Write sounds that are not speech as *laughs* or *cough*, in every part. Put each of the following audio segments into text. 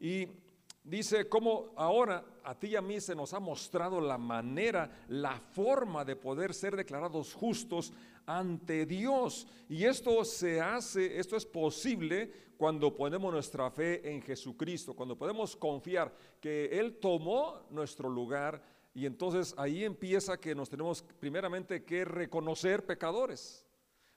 Y dice cómo ahora a ti y a mí se nos ha mostrado la manera, la forma de poder ser declarados justos ante Dios. Y esto se hace, esto es posible cuando ponemos nuestra fe en Jesucristo, cuando podemos confiar que Él tomó nuestro lugar y entonces ahí empieza que nos tenemos primeramente que reconocer pecadores.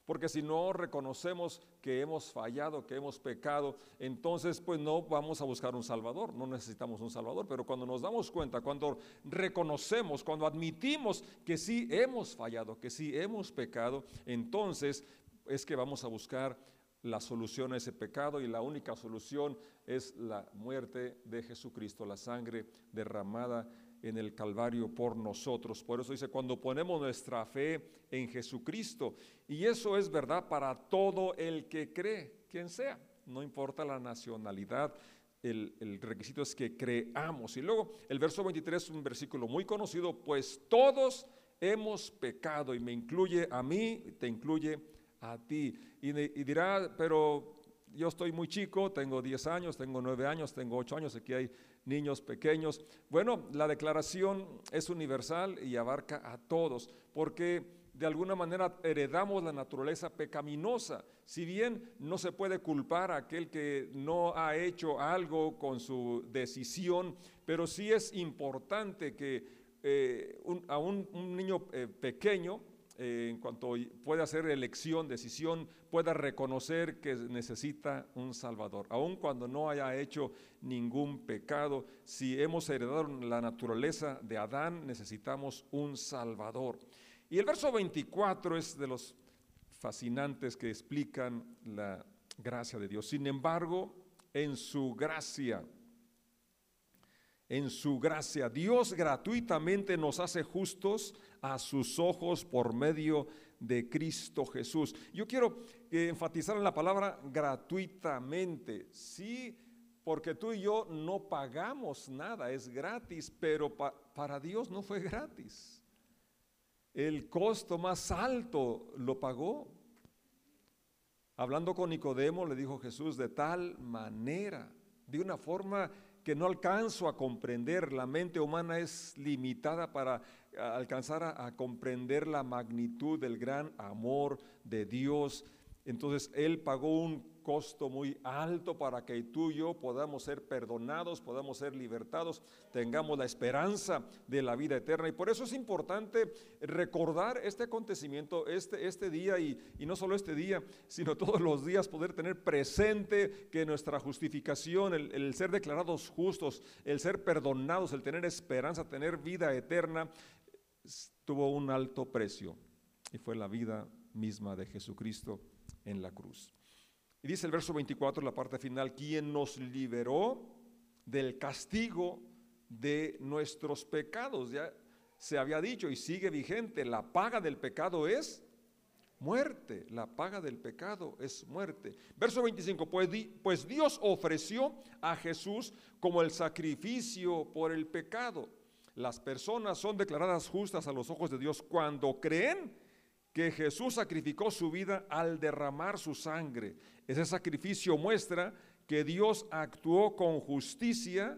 Porque si no reconocemos que hemos fallado, que hemos pecado, entonces pues no vamos a buscar un Salvador, no necesitamos un Salvador. Pero cuando nos damos cuenta, cuando reconocemos, cuando admitimos que sí hemos fallado, que sí hemos pecado, entonces es que vamos a buscar la solución a ese pecado y la única solución es la muerte de Jesucristo, la sangre derramada en el Calvario por nosotros. Por eso dice, cuando ponemos nuestra fe en Jesucristo, y eso es verdad para todo el que cree, quien sea, no importa la nacionalidad, el, requisito es que creamos. Y luego el verso 23 es un versículo muy conocido, pues todos hemos pecado, y me incluye a mí, te incluye a ti. Y, y dirá, pero yo estoy muy chico, tengo 10 años, tengo 9 años, tengo 8 años, aquí hay niños pequeños. Bueno, la declaración es universal y abarca a todos, porque de alguna manera heredamos la naturaleza pecaminosa. Si bien no se puede culpar a aquel que no ha hecho algo con su decisión, pero sí es importante que eh, a un, niño eh, pequeño, eh, en cuanto pueda hacer elección, decisión, pueda reconocer que necesita un Salvador, aun cuando no haya hecho ningún pecado. Si hemos heredado la naturaleza de Adán, necesitamos un Salvador. Y el verso 24 es de los fascinantes que explican la gracia de Dios. Sin embargo, en su gracia, en su gracia. Dios gratuitamente nos hace justos a sus ojos por medio de Cristo Jesús. Yo quiero enfatizar en la palabra gratuitamente. Sí, porque tú y yo no pagamos nada, es gratis, pero para Dios no fue gratis. El costo más alto lo pagó. Hablando con Nicodemo, le dijo Jesús, de tal manera, de una forma que no alcanzo a comprender. La mente humana es limitada para alcanzar a, comprender la magnitud del gran amor de Dios. Entonces Él pagó un costo muy alto para que tú y yo podamos ser perdonados, podamos ser libertados, tengamos la esperanza de la vida eterna. Y por eso es importante recordar este acontecimiento, este, este día, y, y no solo este día, *laughs* sino todos los días poder tener presente que nuestra justificación, el, el ser declarados justos, el ser perdonados, el tener esperanza, tener vida eterna, tuvo un alto precio y fue la vida misma de Jesucristo en la cruz. Y dice el verso 24, la parte final, quien nos liberó del castigo de nuestros pecados. Ya se había dicho y sigue vigente, la paga del pecado es muerte, la paga del pecado es muerte. Verso 25, pues, pues Dios ofreció a Jesús como el sacrificio por el pecado. Las personas son declaradas justas a los ojos de Dios cuando creen que Jesús sacrificó su vida al derramar su sangre. Ese sacrificio muestra que Dios actuó con justicia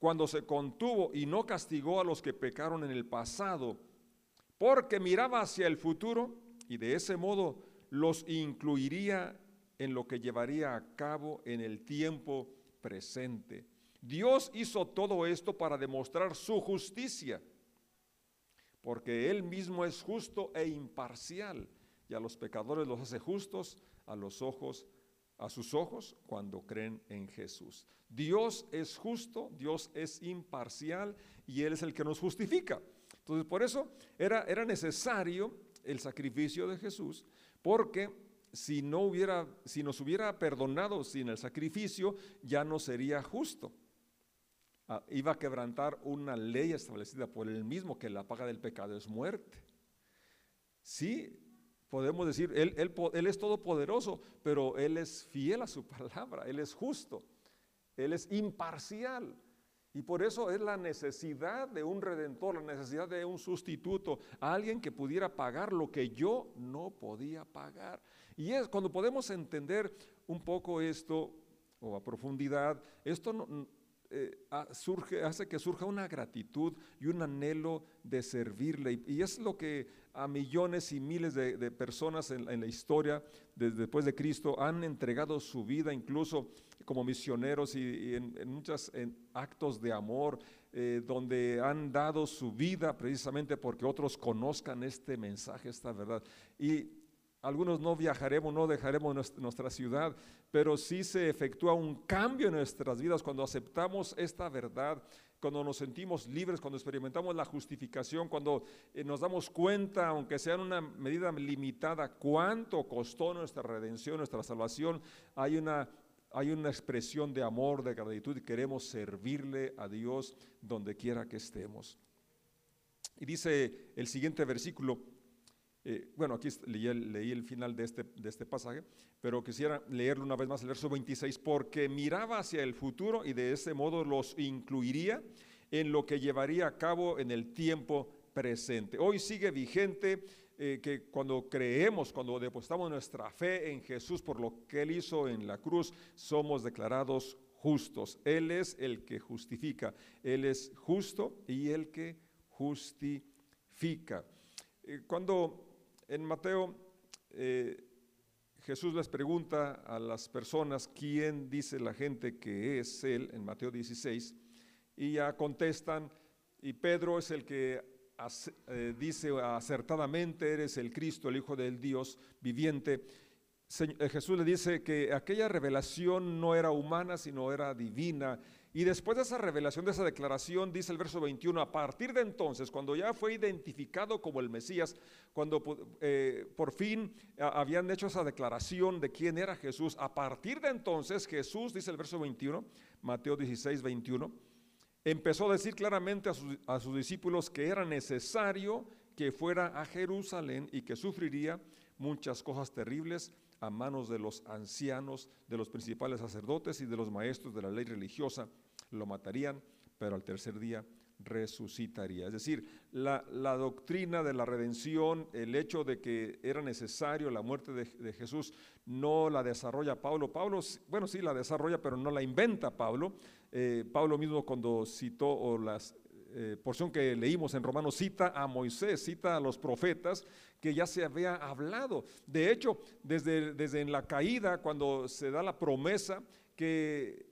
cuando se contuvo y no castigó a los que pecaron en el pasado, porque miraba hacia el futuro y de ese modo los incluiría en lo que llevaría a cabo en el tiempo presente. Dios hizo todo esto para demostrar su justicia porque Él mismo es justo e imparcial, y a los pecadores los hace justos a los ojos, a sus ojos cuando creen en Jesús. Dios es justo, Dios es imparcial y Él es el que nos justifica. Entonces, por eso era, necesario el sacrificio de Jesús, porque si no hubiera, si nos hubiera perdonado sin el sacrificio, ya no sería justo. Ah, iba a quebrantar una ley establecida por él mismo, que la paga del pecado es muerte. Sí, podemos decir, él, él, él es todopoderoso, pero Él es fiel a su *laughs* palabra, Él es justo, Él es imparcial. Y por eso es la necesidad de un redentor, la necesidad de un sustituto, alguien que pudiera pagar lo que yo no podía pagar. Y es cuando podemos entender un poco esto, o a profundidad, esto no, eh, surge, hace que surja una gratitud y un anhelo de servirle. Y, es lo que a millones y miles de, personas en, la historia después de Cristo han entregado su vida, incluso como misioneros y, en, muchos actos de amor, eh, donde han dado su vida precisamente porque otros conozcan este mensaje, esta verdad. Y algunos no viajaremos, no dejaremos nuestra ciudad, pero sí se efectúa un cambio en nuestras vidas cuando aceptamos esta verdad, cuando nos sentimos libres, cuando experimentamos la justificación, cuando eh, nos damos cuenta, aunque sea en una medida limitada, cuánto costó nuestra redención, nuestra salvación. Hay una hay una expresión de amor, de gratitud y queremos servirle a Dios donde quiera que estemos. Y dice el siguiente versículo, eh, bueno, aquí leí el, final de este, de este pasaje, pero quisiera leerlo una vez más, el verso 26, porque miraba hacia el futuro y de ese modo los incluiría en lo que llevaría a cabo en el tiempo presente. Hoy sigue vigente eh, que cuando creemos, cuando depositamos nuestra fe en Jesús por lo que Él hizo en la cruz, somos declarados justos. Él es el que justifica, Él es justo y el que justifica. Eh, cuando en Mateo eh, Jesús les pregunta a las personas quién dice la gente que es Él, en Mateo 16, y ya contestan, y Pedro es el que eh, dice acertadamente, eres el Cristo, el Hijo del Dios viviente. Eh, Jesús le dice que aquella revelación no era humana, sino era divina. Y después de esa revelación, de esa declaración, dice el verso 21, a partir de entonces, cuando ya fue identificado como el Mesías, cuando eh, por fin habían hecho esa declaración de quién era Jesús, a partir de entonces Jesús, dice el verso 21, Mateo 16, 21, empezó a decir claramente a sus, discípulos que era necesario que fuera a Jerusalén y que sufriría muchas cosas terribles a manos de los ancianos, de los principales sacerdotes y de los maestros de la ley religiosa. Lo matarían, pero al tercer día resucitaría. Es decir, la, doctrina de la redención, el hecho de que era necesario la muerte de, Jesús, no la desarrolla Pablo. Pablo, bueno, sí la desarrolla, pero no la inventa Pablo, eh, Pablo mismo cuando citó o la eh, porción que leímos en Romanos cita a Moisés, cita a los profetas que ya se había hablado. De hecho, desde, desde en la caída, cuando se da la promesa que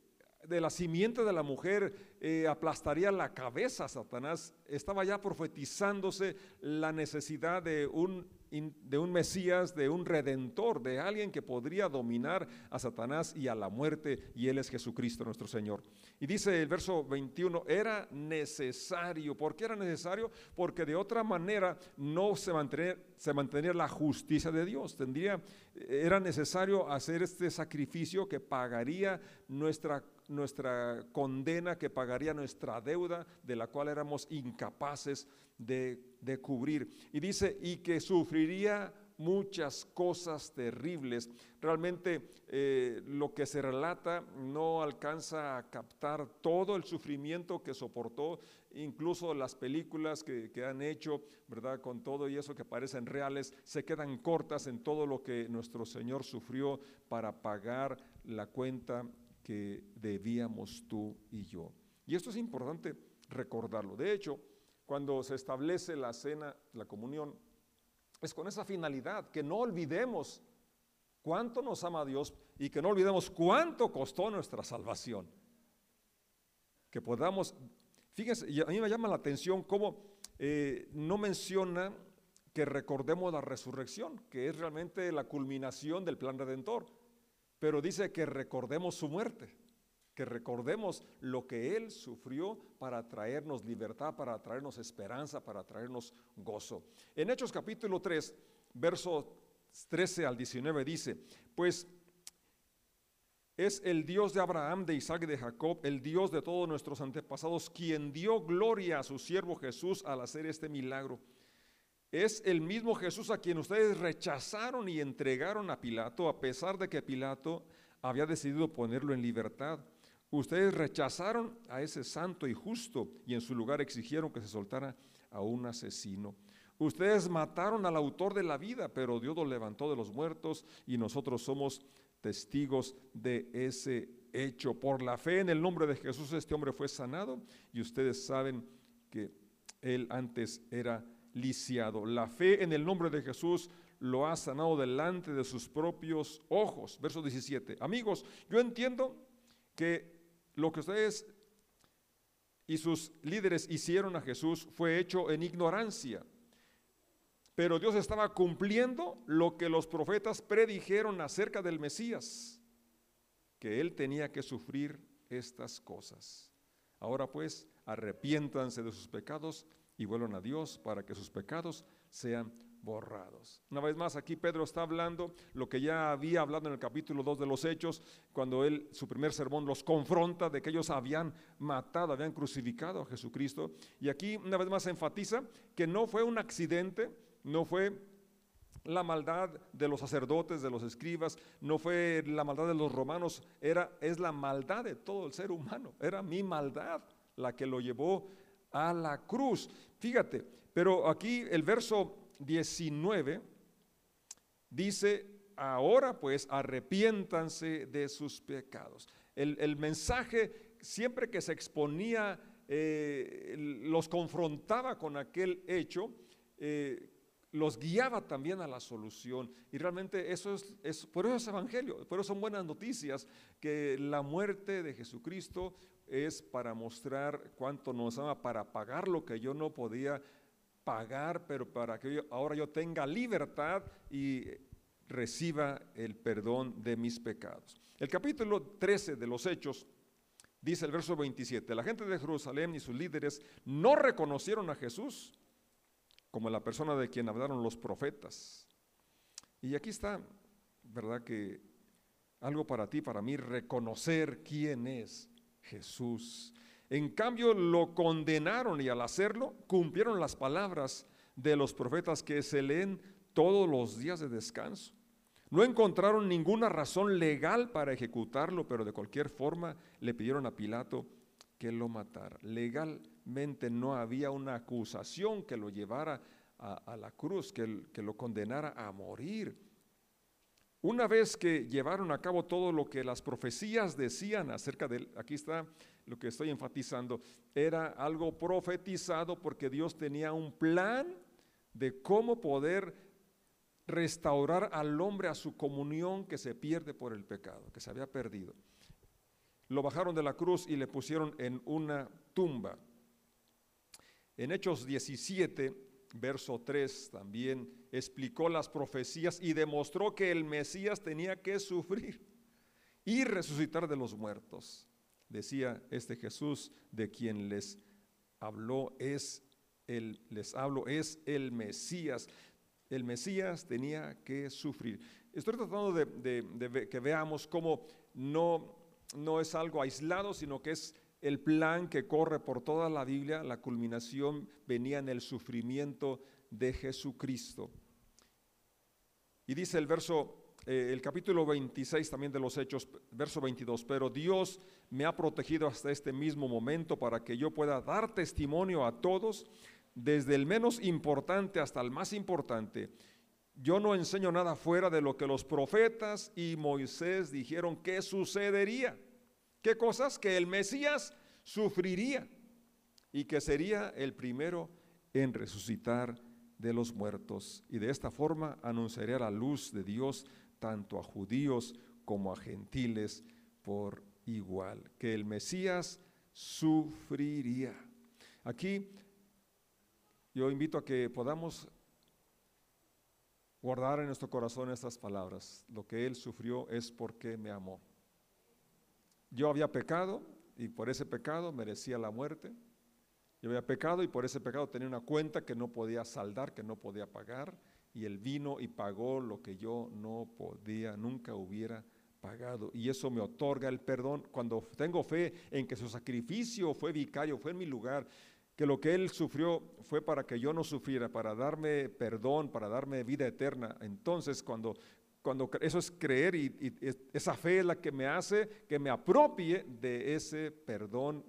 de la simiente de la mujer eh, aplastaría la cabeza a Satanás, estaba ya profetizándose la necesidad de un de un Mesías, de un redentor, de alguien que podría dominar a Satanás y a la muerte, y Él es Jesucristo nuestro Señor. Y dice el verso 21, era necesario. ¿Por qué era necesario? Porque de otra manera no se mantenía, se la justicia de Dios. Tendría, era necesario hacer este sacrificio que pagaría nuestra nuestra condena, que pagaría nuestra deuda, de la cual éramos incapaces de, cubrir. Y dice, y que sufriría muchas cosas terribles. Realmente eh, lo que se relata no alcanza a captar todo el sufrimiento que soportó, incluso las películas que, que, han hecho, ¿verdad? Con todo y eso que parecen reales, se quedan cortas en todo lo que nuestro Señor sufrió para pagar la cuenta que debíamos tú y yo. Y esto es importante recordarlo. De hecho, cuando se establece la cena, la comunión, es con esa finalidad, que no olvidemos cuánto nos ama Dios y que no olvidemos cuánto costó nuestra salvación. Que podamos, fíjense, a mí me llama la atención cómo eh, no menciona que recordemos la resurrección, que es realmente la culminación del plan redentor, pero dice que recordemos su muerte que recordemos lo que Él sufrió para traernos libertad, para traernos esperanza, para traernos gozo. En Hechos capítulo 3, versos 13 al 19 dice, pues es el Dios de Abraham, de Isaac y de Jacob, el Dios de todos nuestros antepasados, quien dio gloria a su siervo Jesús al hacer este milagro. Es el mismo Jesús a quien ustedes rechazaron y entregaron a Pilato, a pesar de que Pilato había decidido ponerlo en libertad. Ustedes rechazaron a ese santo y justo y en su lugar exigieron que se soltara a un asesino. Ustedes mataron al autor de la vida, pero Dios lo levantó de los muertos y nosotros somos testigos de ese hecho. Por la fe en el nombre de Jesús este hombre fue sanado y ustedes saben que él antes era lisiado. La fe en el nombre de Jesús lo ha sanado delante de sus propios ojos. Verso 17. Amigos, yo entiendo que lo que ustedes y sus líderes hicieron a Jesús fue hecho en ignorancia. Pero Dios estaba cumpliendo lo que los profetas predijeron acerca del Mesías, que él tenía que sufrir estas cosas. Ahora pues, arrepiéntanse de sus pecados y vuelvan a Dios para que sus pecados sean borrados. Una vez más, aquí Pedro está hablando lo que ya había hablado en el capítulo 2 de los Hechos, cuando él, su primer sermón, los confronta de que ellos habían matado, habían crucificado a Jesucristo. Y aquí, una vez más, enfatiza que no fue un accidente, no fue la maldad de los sacerdotes, de los escribas, no fue la maldad de los romanos, era, es la maldad de todo el ser humano, era mi maldad la que lo llevó a la cruz. Fíjate, pero aquí el verso 19 dice, ahora pues arrepiéntanse de sus pecados. El, mensaje siempre que se exponía, eh, los confrontaba con aquel hecho, eh, los guiaba también a la solución. Y realmente eso es, es, por eso es evangelio, por eso son buenas noticias, que la muerte de Jesucristo es para mostrar cuánto nos ama, para pagar lo que yo no podía pagar, pero para que ahora yo tenga libertad y reciba el perdón de mis pecados. El capítulo 13 de los Hechos dice el verso 27, la gente de Jerusalén y sus líderes no reconocieron a Jesús como la persona de quien hablaron los profetas. Y aquí está, ¿verdad? Que algo para ti, para mí, reconocer quién es Jesús. En cambio, lo condenaron y al hacerlo cumplieron las palabras de los profetas que se leen todos los días de descanso. No encontraron ninguna razón legal para ejecutarlo, pero de cualquier forma le pidieron a Pilato que lo matara. Legalmente no había una acusación que lo llevara a, la cruz, que, que lo condenara a morir. Una vez que llevaron a cabo todo lo que las profecías decían acerca de él, aquí está lo que estoy enfatizando, era algo profetizado porque Dios tenía un plan de cómo poder restaurar al hombre a su comunión que se pierde por el pecado, que se había perdido. Lo bajaron de la cruz y le pusieron en una tumba. En Hechos 17, verso 3, también explicó las profecías y demostró que el Mesías tenía que sufrir y resucitar de los muertos decía este Jesús de quien les habló es el les hablo es el Mesías. El Mesías tenía que sufrir. Estoy tratando de, que veamos cómo no, no es algo aislado, sino que es el plan que corre por toda la Biblia. La culminación venía en el sufrimiento de Jesucristo. Y dice el verso eh, el capítulo 26 también de los Hechos, verso 22, pero Dios me ha protegido hasta este mismo momento para que yo pueda dar testimonio a todos, desde el menos importante hasta el más importante. Yo no enseño nada fuera de lo que los profetas y Moisés dijeron que sucedería. ¿Qué cosas? Que el Mesías sufriría y que sería el primero en resucitar de los muertos. Y de esta forma anunciaría la luz de Dios tanto a judíos como a gentiles por igual, que el Mesías sufriría. Aquí yo invito a que podamos guardar en nuestro corazón estas palabras. Lo que Él sufrió es porque me amó. Yo había pecado y por ese pecado merecía la muerte. Yo había pecado y por ese pecado tenía una cuenta que no podía saldar, que no podía pagar y él vino y pagó lo que yo no podía, nunca hubiera pagado. Y eso me otorga el perdón cuando tengo fe en que su sacrificio fue vicario, fue en mi lugar, que lo que él sufrió fue para que yo no sufriera, para darme perdón, para darme vida eterna. Entonces, cuando, cuando eso es creer y, y esa fe es la que me hace que me apropie de ese perdón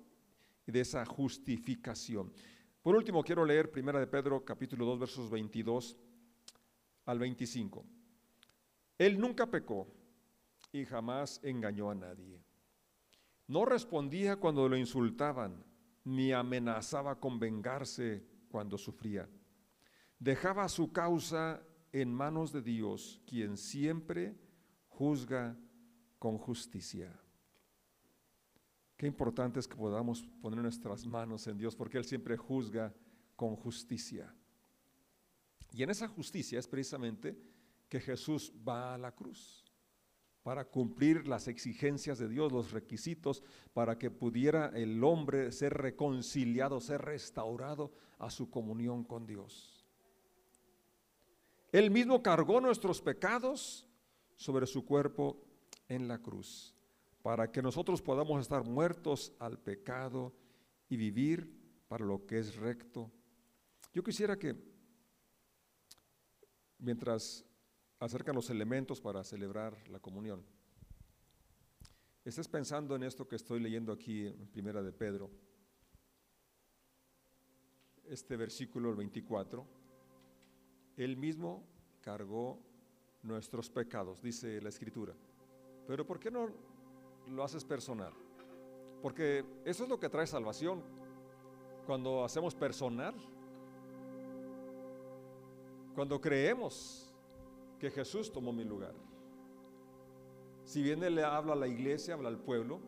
y de esa justificación. Por último, quiero leer 1 de Pedro capítulo 2 versos 22 al 25. Él nunca pecó y jamás engañó a nadie. No respondía cuando lo insultaban, ni amenazaba con vengarse cuando sufría. Dejaba su causa en manos de Dios, quien siempre juzga con justicia. Qué importante es que podamos poner nuestras manos en Dios, porque Él siempre juzga con justicia. Y en esa justicia es precisamente que Jesús va a la cruz para cumplir las exigencias de Dios, los requisitos, para que pudiera el hombre ser reconciliado, ser restaurado a su comunión con Dios. Él mismo cargó nuestros pecados sobre su cuerpo en la cruz, para que nosotros podamos estar muertos al pecado y vivir para lo que es recto. Yo quisiera que, mientras acercan los elementos para celebrar la comunión. Estés pensando en esto que estoy leyendo aquí en Primera de Pedro, este versículo el 24. Él mismo cargó nuestros pecados, dice la Escritura. Pero ¿por qué no lo haces personal? Porque eso es lo que trae salvación. Cuando hacemos personal, cuando creemos que Jesús tomó mi lugar. Si bien Él le habla a la iglesia, habla al pueblo,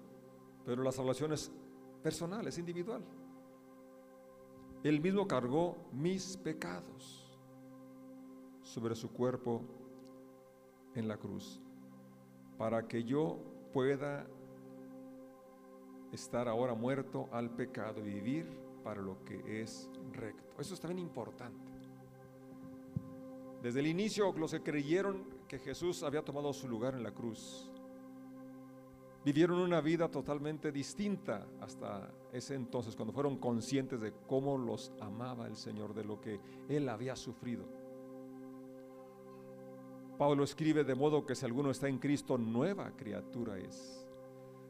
pero la salvación es personal, es individual. Él mismo cargó mis pecados sobre su cuerpo en la cruz, para que yo pueda estar ahora muerto al pecado y vivir para lo que es recto. Eso es también importante. Desde el inicio, los que creyeron que Jesús había tomado su lugar en la cruz, vivieron una vida totalmente distinta hasta ese entonces, cuando fueron conscientes de cómo los amaba el Señor, de lo que Él había sufrido. Pablo escribe de modo que si alguno está en Cristo, nueva criatura es.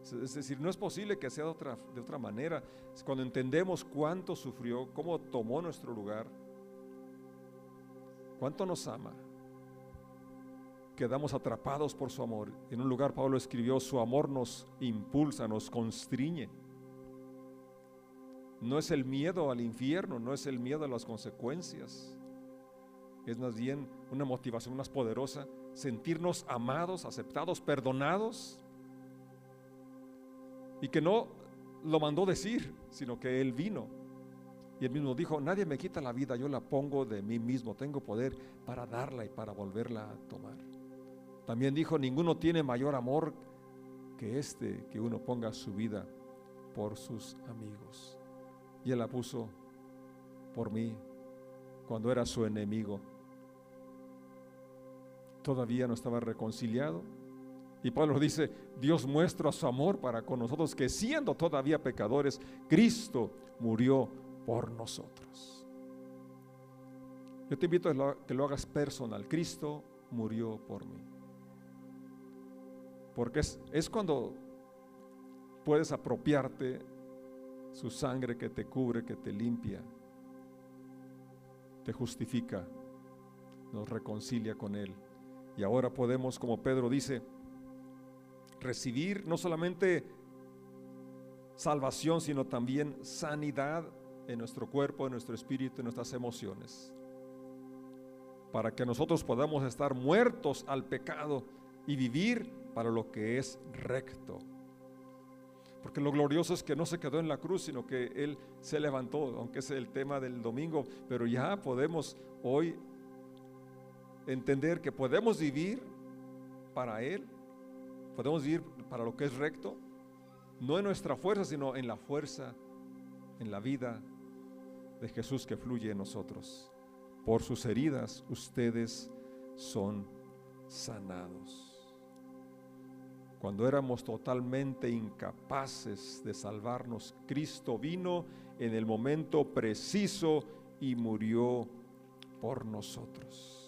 Es decir, no es posible que sea de otra, de otra manera. Cuando entendemos cuánto sufrió, cómo tomó nuestro lugar, ¿Cuánto nos ama? Quedamos atrapados por su amor. En un lugar Pablo escribió, su amor nos impulsa, nos constriñe. No es el miedo al infierno, no es el miedo a las consecuencias. Es más bien una motivación más poderosa, sentirnos amados, aceptados, perdonados. Y que no lo mandó decir, sino que Él vino y él mismo dijo, nadie me quita la vida, yo la pongo de mí mismo, tengo poder para darla y para volverla a tomar. También dijo, ninguno tiene mayor amor que este, que uno ponga su vida por sus amigos. Y él la puso por mí cuando era su enemigo. Todavía no estaba reconciliado. Y Pablo dice, Dios muestra su amor para con nosotros, que siendo todavía pecadores, Cristo murió por nosotros. Yo te invito a que lo hagas personal. Cristo murió por mí. Porque es, cuando puedes apropiarte su sangre que te cubre, que te limpia, te justifica, nos reconcilia con Él. Y ahora podemos, como Pedro dice, recibir no solamente salvación, sino también sanidad en nuestro cuerpo, en nuestro espíritu, en nuestras emociones. Para que nosotros podamos estar muertos al pecado y vivir para lo que es recto. Porque lo glorioso es que no se quedó en la cruz, sino que Él se levantó, aunque es el tema del domingo, pero ya podemos hoy entender que podemos vivir para Él, podemos vivir para lo que es recto, no en nuestra fuerza, sino en la fuerza, en la vida de Jesús que fluye en nosotros. Por sus heridas ustedes son sanados. Cuando éramos totalmente incapaces de salvarnos, Cristo vino en el momento preciso y murió por nosotros.